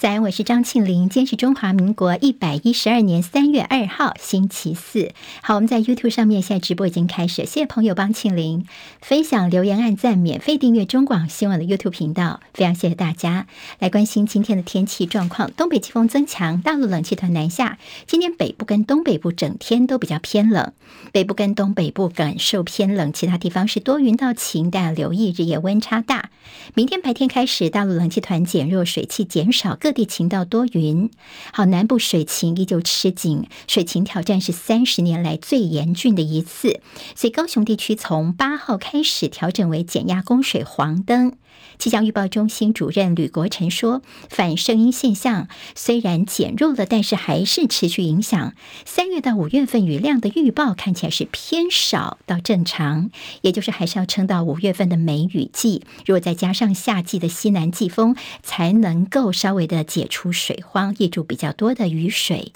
早安，我是张庆玲。今天是中华民国一百一十二年三月二号，星期四。好，我们在 YouTube 上面现在直播已经开始，谢谢朋友帮庆玲分享、留言、按赞、免费订阅中广新闻的 YouTube 频道，非常谢谢大家来关心今天的天气状况。东北季风增强，大陆冷气团南下，今天北部跟东北部整天都比较偏冷，北部跟东北部感受偏冷，其他地方是多云到晴，但留意日夜温差大。明天白天开始，大陆冷气团减弱，水汽减少，各各地晴到多云。好，南部水情依旧吃紧，水情挑战是三十年来最严峻的一次。所以高雄地区从八号开始调整为减压供水黄灯。气象预报中心主任吕国成说：“反声音现象虽然减弱了，但是还是持续影响。三月到五月份雨量的预报看起来是偏少到正常，也就是还是要撑到五月份的梅雨季。如果再加上夏季的西南季风，才能够稍微的解除水荒，挹注比较多的雨水。”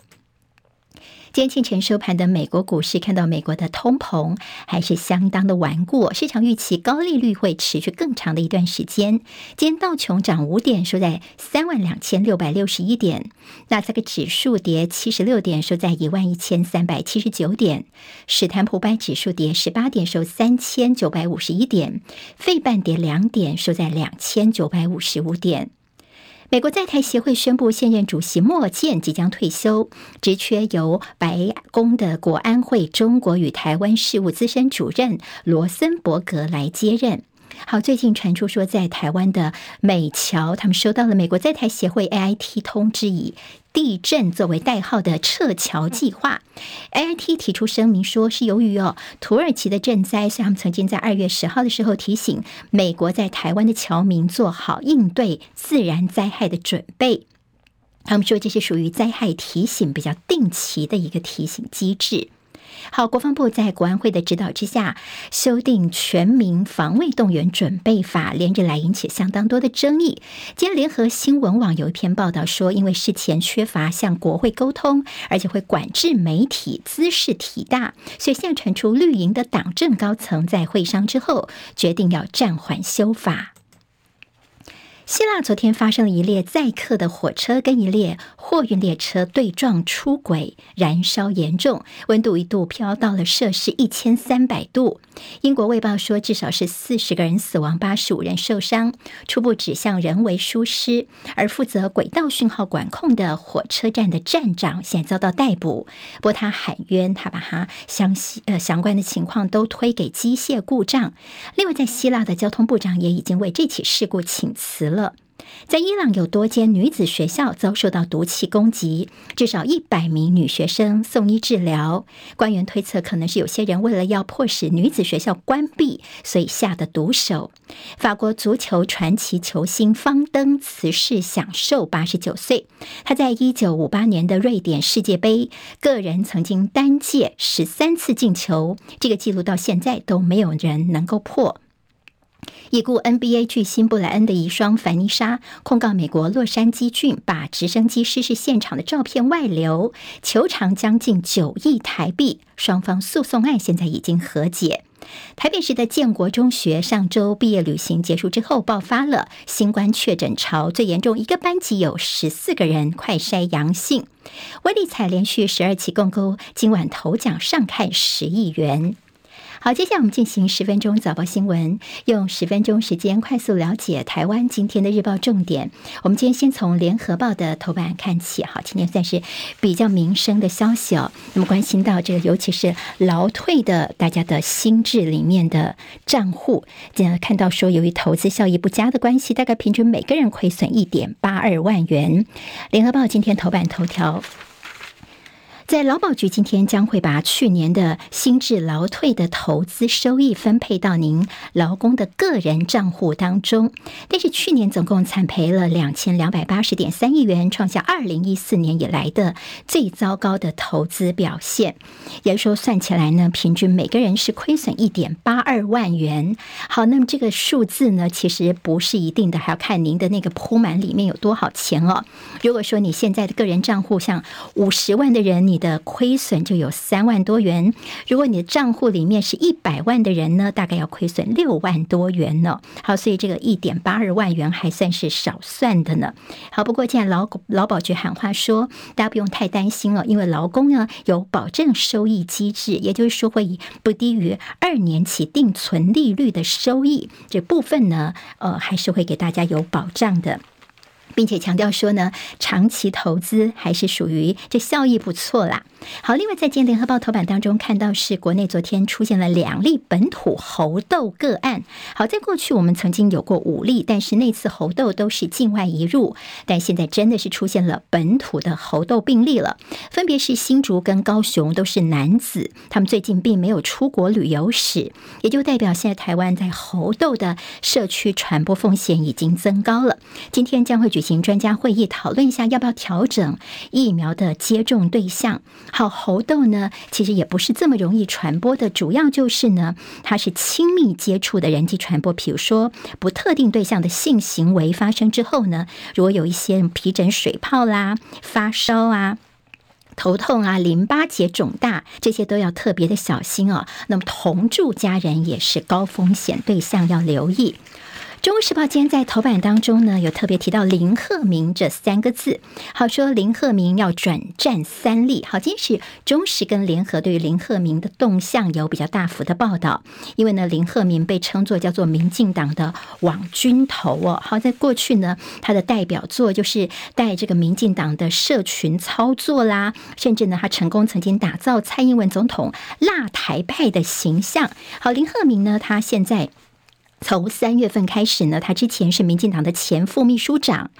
今天清晨收盘的美国股市，看到美国的通膨还是相当的顽固，市场预期高利率会持续更长的一段时间。今天道琼涨五点，收在三万两千六百六十一点；纳斯达克指数跌七十六点，收在一万一千三百七十九点；史坦普百指数跌十八点，收三千九百五十一点；费半跌两点，收在两千九百五十五点。美国在台协会宣布，现任主席莫健即将退休，职缺由白宫的国安会中国与台湾事务资深主任罗森伯格来接任。好，最近传出说，在台湾的美侨，他们收到了美国在台协会 AIT 通知，以地震作为代号的撤侨计划。AIT 提出声明说，是由于哦土耳其的震灾，所以他们曾经在二月十号的时候提醒美国在台湾的侨民做好应对自然灾害的准备。他们说，这是属于灾害提醒比较定期的一个提醒机制。好，国防部在国安会的指导之下，修订《全民防卫动员准备法》，连日来引起相当多的争议。今天联合新闻网有一篇报道说，因为事前缺乏向国会沟通，而且会管制媒体，兹事体大，所以现在传出绿营的党政高层在会商之后，决定要暂缓修法。希腊昨天发生了一列载客的火车跟一列货运列车对撞出轨，燃烧严重，温度一度飙到了摄氏一千三百度。英国卫报说，至少是四十个人死亡，八十五人受伤，初步指向人为疏失。而负责轨道讯号管控的火车站的站长现遭到逮捕，不过他喊冤，他把他相呃相关的情况都推给机械故障。另外，在希腊的交通部长也已经为这起事故请辞了。在伊朗有多间女子学校遭受到毒气攻击，至少一百名女学生送医治疗。官员推测，可能是有些人为了要迫使女子学校关闭，所以下的毒手。法国足球传奇球星方登辞世享寿八十九岁。他在一九五八年的瑞典世界杯个人曾经单届十三次进球，这个纪录到现在都没有人能够破。已故 NBA 巨星布莱恩的遗孀凡妮莎控告美国洛杉矶郡把直升机失事现场的照片外流，求偿将近九亿台币。双方诉讼案现在已经和解。台北市的建国中学上周毕业旅行结束之后，爆发了新冠确诊潮，最严重一个班级有十四个人快筛阳性。威力彩连续十二期共沟，今晚头奖上看十亿元。好，接下来我们进行十分钟早报新闻，用十分钟时间快速了解台湾今天的日报重点。我们今天先从联合报的头版看起，好，今天算是比较民生的消息哦。那么关心到这个，尤其是劳退的大家的心智里面的账户，今天看到说，由于投资效益不佳的关系，大概平均每个人亏损一点八二万元。联合报今天头版头条。在劳保局今天将会把去年的新制劳退的投资收益分配到您劳工的个人账户当中，但是去年总共惨赔了两千两百八十点三亿元，创下二零一四年以来的最糟糕的投资表现。也就是说，算起来呢，平均每个人是亏损一点八二万元。好，那么这个数字呢，其实不是一定的，还要看您的那个铺满里面有多少钱哦。如果说你现在的个人账户像五十万的人，你你的亏损就有三万多元；如果你的账户里面是一百万的人呢，大概要亏损六万多元呢。好，所以这个一点八二万元还算是少算的呢。好，不过现在劳劳保局喊话说，大家不用太担心了，因为劳工呢有保证收益机制，也就是说会以不低于二年期定存利率的收益这部分呢，呃，还是会给大家有保障的。并且强调说呢，长期投资还是属于这效益不错啦。好，另外在今天联合报头版当中看到是国内昨天出现了两例本土猴痘个案。好，在过去我们曾经有过五例，但是那次猴痘都是境外移入，但现在真的是出现了本土的猴痘病例了，分别是新竹跟高雄，都是男子，他们最近并没有出国旅游史，也就代表现在台湾在猴痘的社区传播风险已经增高了。今天将会举行专家会议，讨论一下要不要调整疫苗的接种对象。好，猴痘呢，其实也不是这么容易传播的，主要就是呢，它是亲密接触的人际传播。比如说，不特定对象的性行为发生之后呢，如果有一些皮疹、水泡啦、发烧啊、头痛啊、淋巴结肿大，这些都要特别的小心哦。那么，同住家人也是高风险对象，要留意。《中国时报》今天在头版当中呢，有特别提到林鹤明这三个字。好，说林鹤明要转战三立。好，今天是中时跟联合对于林鹤明的动向有比较大幅的报道。因为呢，林鹤明被称作叫做民进党的网军头哦。好，在过去呢，他的代表作就是带这个民进党的社群操作啦，甚至呢，他成功曾经打造蔡英文总统辣台派的形象。好，林鹤明呢，他现在。从三月份开始呢，他之前是民进党的前副秘书长，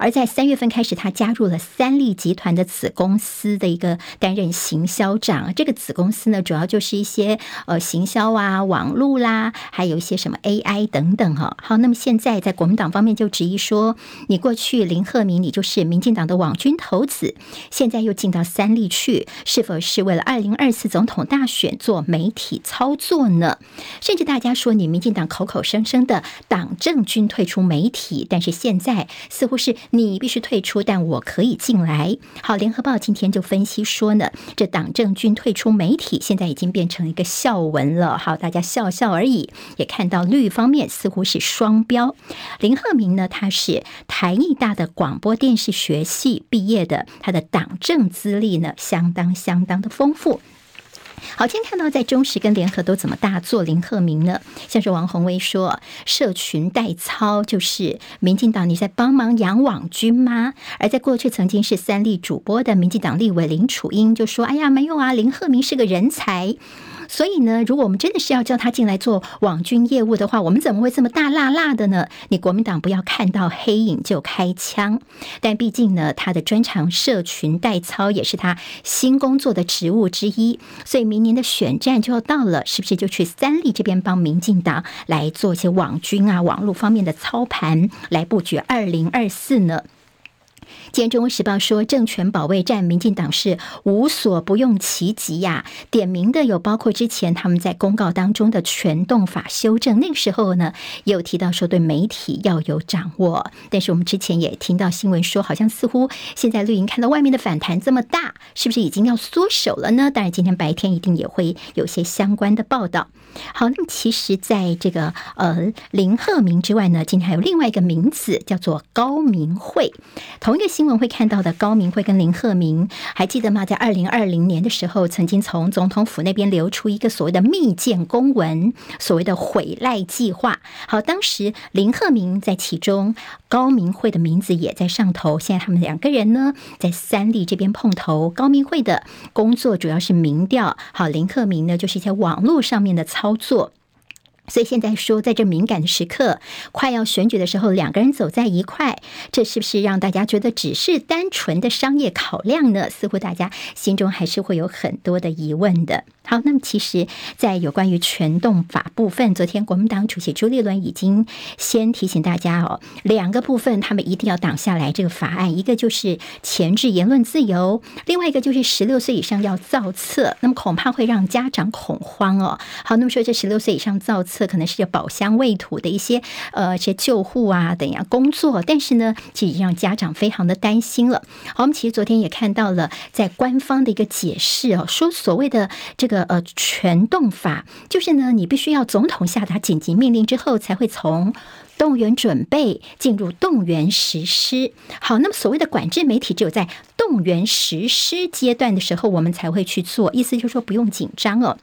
而在三月份开始，他加入了三立集团的子公司的一个担任行销长。这个子公司呢，主要就是一些呃行销啊、网络啦，还有一些什么 AI 等等哈。好，那么现在在国民党方面就质疑说，你过去林鹤明你就是民进党的网军头子，现在又进到三立去，是否是为了二零二四总统大选做媒体操作呢？甚至大家说你民进党口口。生生的党政军退出媒体，但是现在似乎是你必须退出，但我可以进来。好，联合报今天就分析说呢，这党政军退出媒体，现在已经变成一个笑文了。好，大家笑笑而已。也看到绿方面似乎是双标。林鹤明呢，他是台艺大的广播电视学系毕业的，他的党政资历呢，相当相当的丰富。好，今天看到在中时跟联合都怎么大做林鹤明呢？像是王宏威说，社群代操就是民进党你在帮忙养网军吗？而在过去曾经是三立主播的民进党立委林楚英就说：“哎呀，没有啊，林鹤明是个人才。”所以呢，如果我们真的是要叫他进来做网军业务的话，我们怎么会这么大辣辣的呢？你国民党不要看到黑影就开枪。但毕竟呢，他的专长社群代操也是他新工作的职务之一。所以明年的选战就要到了，是不是就去三立这边帮民进党来做一些网军啊、网络方面的操盘，来布局二零二四呢？今天《中国时报》说，政权保卫战，民进党是无所不用其极呀。点名的有包括之前他们在公告当中的全动法修正，那个时候呢，也有提到说对媒体要有掌握。但是我们之前也听到新闻说，好像似乎现在绿营看到外面的反弹这么大，是不是已经要缩手了呢？当然，今天白天一定也会有些相关的报道。好，那么其实在这个呃林鹤明之外呢，今天还有另外一个名字叫做高明慧，同一个新闻会看到的高明慧跟林鹤明，还记得吗？在二零二零年的时候，曾经从总统府那边流出一个所谓的密件公文，所谓的毁赖计划。好，当时林鹤明在其中，高明慧的名字也在上头。现在他们两个人呢，在三立这边碰头。高明慧的工作主要是民调，好，林鹤明呢，就是一些网络上面的操作。所以现在说，在这敏感的时刻，快要选举的时候，两个人走在一块，这是不是让大家觉得只是单纯的商业考量呢？似乎大家心中还是会有很多的疑问的。好，那么其实，在有关于全动法部分，昨天国民党主席朱立伦已经先提醒大家哦，两个部分他们一定要挡下来这个法案，一个就是前置言论自由，另外一个就是十六岁以上要造册，那么恐怕会让家长恐慌哦。好，那么说这十六岁以上造册。这，可能是保乡卫土的一些呃一些救护啊等样工作，但是呢，其实让家长非常的担心了。好，我们其实昨天也看到了，在官方的一个解释哦，说所谓的这个呃全动法，就是呢，你必须要总统下达紧急命令之后，才会从。动员准备进入动员实施，好，那么所谓的管制媒体，只有在动员实施阶段的时候，我们才会去做，意思就是说不用紧张哦。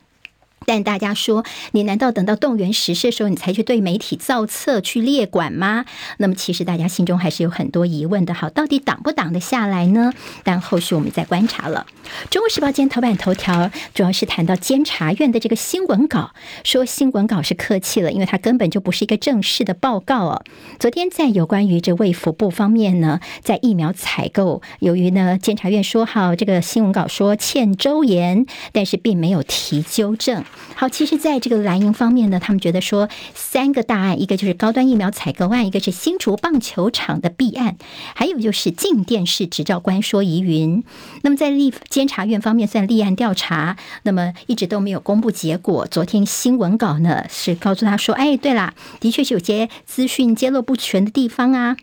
但大家说，你难道等到动员实施的时候，你才去对媒体造册、去列管吗？那么其实大家心中还是有很多疑问的。好，到底挡不挡得下来呢？但后续我们再观察了。《中国时报》今天头版头条主要是谈到监察院的这个新闻稿，说新闻稿是客气了，因为它根本就不是一个正式的报告哦。昨天在有关于这卫福部方面呢，在疫苗采购，由于呢监察院说好这个新闻稿说欠周延，但是并没有提纠正。好，其实，在这个蓝营方面呢，他们觉得说三个大案，一个就是高端疫苗采购案，一个是新竹棒球场的弊案，还有就是镜电视执照官说疑云。那么在立监察院方面算立案调查，那么一直都没有公布结果。昨天新闻稿呢是告诉他说，哎，对啦，的确是有些资讯揭露不全的地方啊。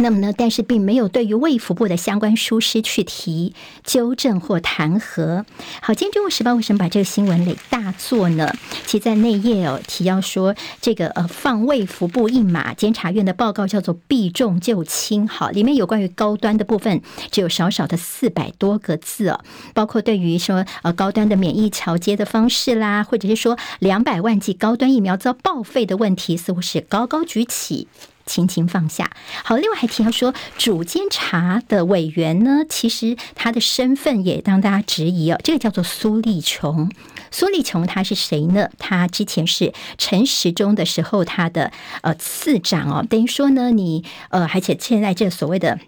那么呢，但是并没有对于卫福部的相关疏失去提纠正或弹劾。好，今天《中国时报》为什么把这个新闻给大做呢？其在内页哦提要说，这个呃放卫福部一马，监察院的报告叫做避重就轻。好，里面有关于高端的部分，只有少少的四百多个字哦，包括对于说呃高端的免疫桥接的方式啦，或者是说两百万剂高端疫苗遭报废的问题，似乎是高高举起。轻轻放下。好，另外还提到说，主监察的委员呢，其实他的身份也让大家质疑哦。这个叫做苏立琼，苏立琼他是谁呢？他之前是陈时中的时候，他的呃次长哦，等于说呢，你呃，而且现在这所谓的。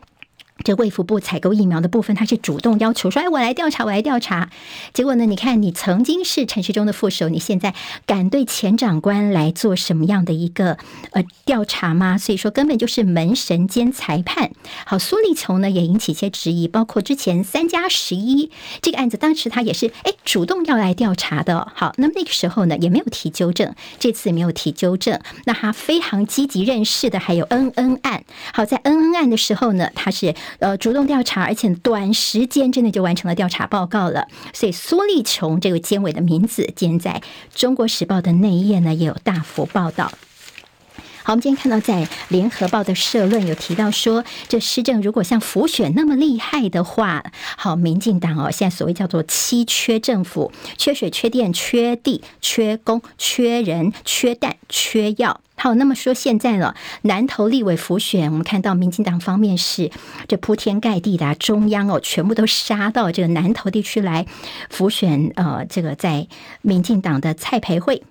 这卫福部采购疫苗的部分，他是主动要求说：“哎，我来调查，我来调查。”结果呢？你看，你曾经是陈世忠的副手，你现在敢对前长官来做什么样的一个呃调查吗？所以说，根本就是门神兼裁判。好，苏立琼呢也引起一些质疑，包括之前三加十一这个案子，当时他也是哎主动要来调查的。好，那么那个时候呢也没有提纠正，这次也没有提纠正。那他非常积极认识的还有恩恩案。好，在恩恩案的时候呢，他是。呃，主动调查，而且短时间之内就完成了调查报告了。所以苏立琼这个监委的名字，今天在中国时报的内页呢，也有大幅报道。好，我们今天看到在联合报的社论有提到说，这施政如果像浮选那么厉害的话，好，民进党哦，现在所谓叫做七缺政府，缺水、缺电、缺地、缺工、缺人、缺蛋、缺药。好，那么说现在了，南投立委浮选，我们看到民进党方面是这铺天盖地的、中央哦，全部都杀到这个南投地区来浮选，呃，这个在民进党的蔡培慧。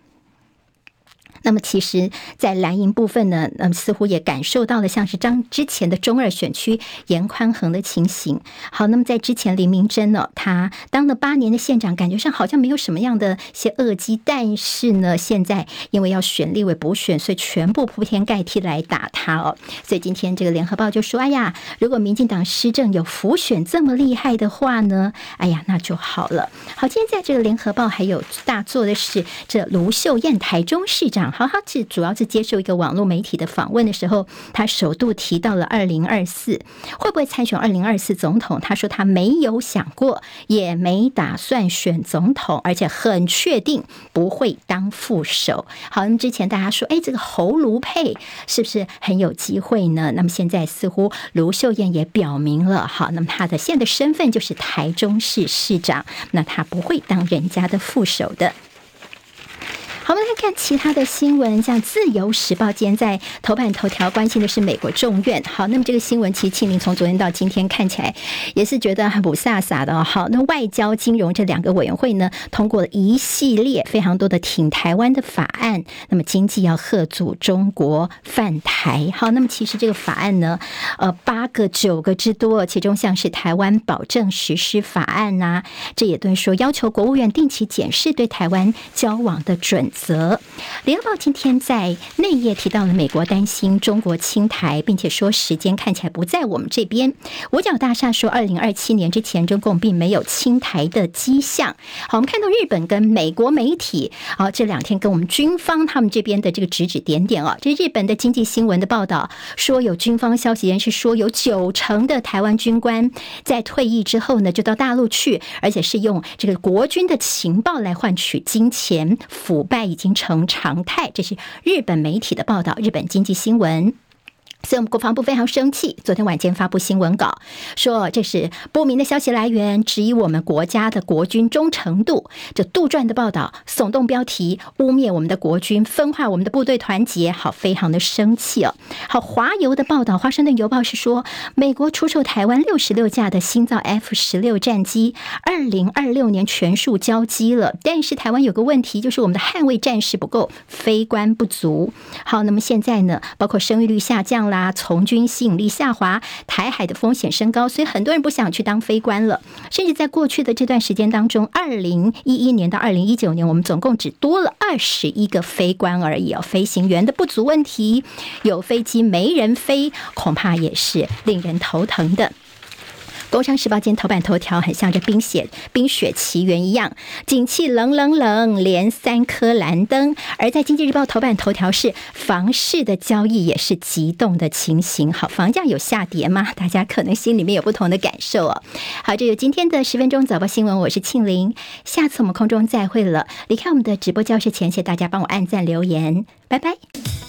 那么，其实，在蓝营部分呢，那么似乎也感受到了像是张之前的中二选区严宽恒的情形。好，那么在之前林明珍呢，他当了八年的县长，感觉上好像没有什么样的一些恶迹，但是呢，现在因为要选立委补选，所以全部铺天盖地来打他哦。所以今天这个联合报就说：“哎呀，如果民进党施政有辅选这么厉害的话呢，哎呀，那就好了。”好，今天在这个联合报还有大做的是这卢秀燕台中市长。好，他其实主要是接受一个网络媒体的访问的时候，他首度提到了二零二四会不会参选二零二四总统。他说他没有想过，也没打算选总统，而且很确定不会当副手。好，那么之前大家说，哎，这个侯卢佩是不是很有机会呢？那么现在似乎卢秀燕也表明了，好，那么他的现在的身份就是台中市市长，那他不会当人家的副手的。我们来看其他的新闻，像《自由时报》今天在头版头条关心的是美国众院。好，那么这个新闻其实庆铃从昨天到今天看起来也是觉得很不飒飒的哦。好，那外交、金融这两个委员会呢，通过了一系列非常多的挺台湾的法案。那么经济要贺阻中国犯台。好，那么其实这个法案呢，呃，八个、九个之多，其中像是台湾保证实施法案呐、这也都说要求国务院定期检视对台湾交往的准则。联合报今天在内页提到了美国担心中国侵台，并且说时间看起来不在我们这边。五角大厦说，二零二七年之前，中共并没有侵台的迹象。好，我们看到日本跟美国媒体啊，这两天跟我们军方他们这边的这个指指点点啊，这日本的经济新闻的报道说，有军方消息人士说，有九成的台湾军官在退役之后呢，就到大陆去，而且是用这个国军的情报来换取金钱，腐败已经成常态。这是日本媒体的报道，日本经济新闻。所以，我们国防部非常生气。昨天晚间发布新闻稿，说这是不明的消息来源，质疑我们国家的国军忠诚度。这杜撰的报道，耸动标题，污蔑我们的国军，分化我们的部队团结。好，非常的生气哦。好，华邮的报道，华盛顿邮报是说，美国出售台湾六十六架的新造 F 十六战机，二零二六年全数交机了。但是，台湾有个问题，就是我们的捍卫战士不够，非官不足。好，那么现在呢，包括生育率下降。啦，啊从军吸引力下滑，台海的风险升高，所以很多人不想去当飞官了。甚至在过去的这段时间当中，二零一一年到二零一九年，我们总共只多了二十一个飞官而已哦。飞行员的不足问题，有飞机没人飞，恐怕也是令人头疼的。《工商时报》今天头版头条很像这冰雪冰雪奇缘一样，景气冷冷冷，连三颗蓝灯。而在《经济日报》头版头条是房市的交易也是急冻的情形。好，房价有下跌吗？大家可能心里面有不同的感受哦。好，这有今天的十分钟早报新闻，我是庆玲，下次我们空中再会了。离开我们的直播教室前，谢谢大家帮我按赞留言，拜拜。